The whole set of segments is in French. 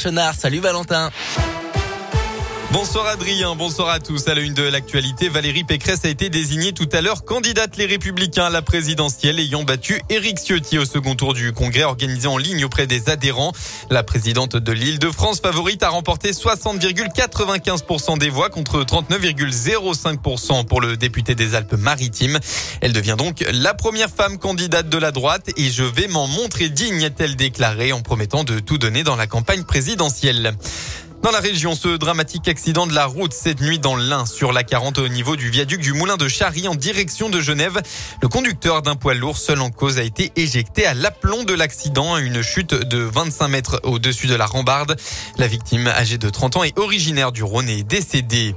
Chenard, salut Valentin. Bonsoir Adrien, bonsoir à tous. À la une de l'actualité, Valérie Pécresse a été désignée tout à l'heure candidate les Républicains à la présidentielle ayant battu Éric Ciotti au second tour du congrès organisé en ligne auprès des adhérents. La présidente de l'île de France favorite a remporté 60,95% des voix contre 39,05% pour le député des Alpes-Maritimes. Elle devient donc la première femme candidate de la droite et je vais m'en montrer digne, a-t-elle déclaré en promettant de tout donner dans la campagne présidentielle. Dans la région, ce dramatique accident de la route cette nuit dans l'Ain sur la 40 au niveau du viaduc du Moulin de Charry en direction de Genève. Le conducteur d'un poids lourd seul en cause a été éjecté à l'aplomb de l'accident, une chute de 25 mètres au-dessus de la rambarde. La victime, âgée de 30 ans, est originaire du Rhône et décédée.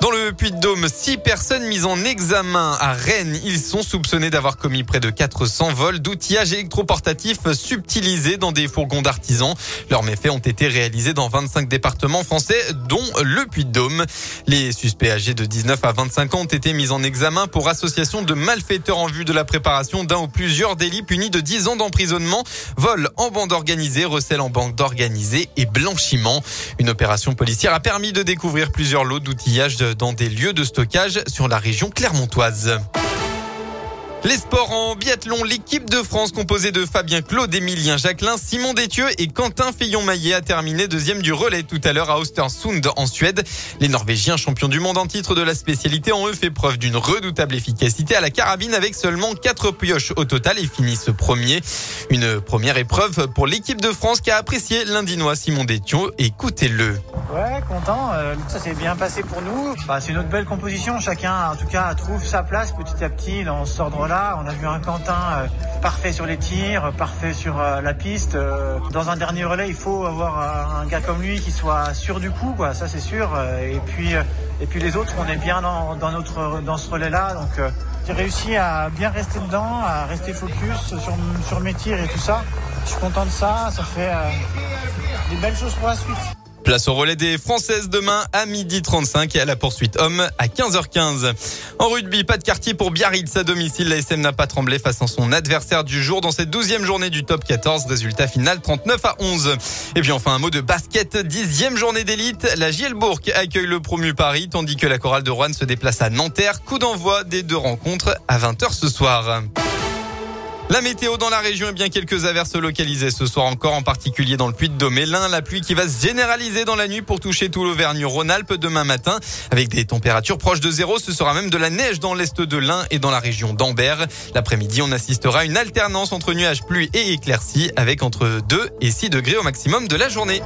Dans le Puy-de-Dôme, six personnes mises en examen à Rennes. Ils sont soupçonnés d'avoir commis près de 400 vols d'outillages électroportatifs subtilisés dans des fourgons d'artisans. Leurs méfaits ont été réalisés dans 25 départements français, dont le Puy-de-Dôme. Les suspects âgés de 19 à 25 ans ont été mis en examen pour association de malfaiteurs en vue de la préparation d'un ou plusieurs délits punis de 10 ans d'emprisonnement, vol en bande organisée, recel en bande organisée et blanchiment. Une opération policière a permis de découvrir plusieurs lots d'outillage de dans des lieux de stockage sur la région clermontoise. Les sports en biathlon, l'équipe de France composée de Fabien Claude, Émilien Jacquelin, Simon Détieux et Quentin Fillon-Maillet a terminé deuxième du relais tout à l'heure à Östersund en Suède. Les Norvégiens champions du monde en titre de la spécialité ont eux fait preuve d'une redoutable efficacité à la carabine avec seulement quatre pioches au total et finissent premier. Une première épreuve pour l'équipe de France qui a apprécié l'Indinois Simon Détieux. Écoutez-le. Ouais, content. Euh, ça s'est bien passé pour nous. Bah, c'est une autre belle composition. Chacun, en tout cas, trouve sa place petit à petit dans ce ordre-là. On a vu un Quentin euh, parfait sur les tirs, parfait sur euh, la piste. dans un dernier relais, il faut avoir un gars comme lui qui soit sûr du coup, quoi. Ça, c'est sûr. et puis, et puis les autres, on est bien dans, dans notre dans ce relais-là. Donc, j'ai réussi à bien rester dedans, à rester focus sur, sur mes tirs et tout ça. Je suis content de ça. Ça fait des belles choses pour la suite. Place au relais des Françaises demain à midi 35 et à la poursuite homme à 15h15. En rugby, pas de quartier pour Biarritz à domicile. La SM n'a pas tremblé face à son adversaire du jour dans cette douzième journée du top 14. Résultat final 39 à 11. Et puis enfin un mot de basket. Dixième journée d'élite. La Gielbourg accueille le promu Paris tandis que la chorale de Rouen se déplace à Nanterre. Coup d'envoi des deux rencontres à 20h ce soir. La météo dans la région, est bien quelques averses localisées ce soir encore, en particulier dans le Puy-de-Dôme et l'Ain. La pluie qui va se généraliser dans la nuit pour toucher tout l'Auvergne-Rhône-Alpes demain matin, avec des températures proches de zéro. Ce sera même de la neige dans l'est de l'Ain et dans la région d'Ambert. L'après-midi, on assistera à une alternance entre nuages, pluie et éclaircies, avec entre 2 et 6 degrés au maximum de la journée.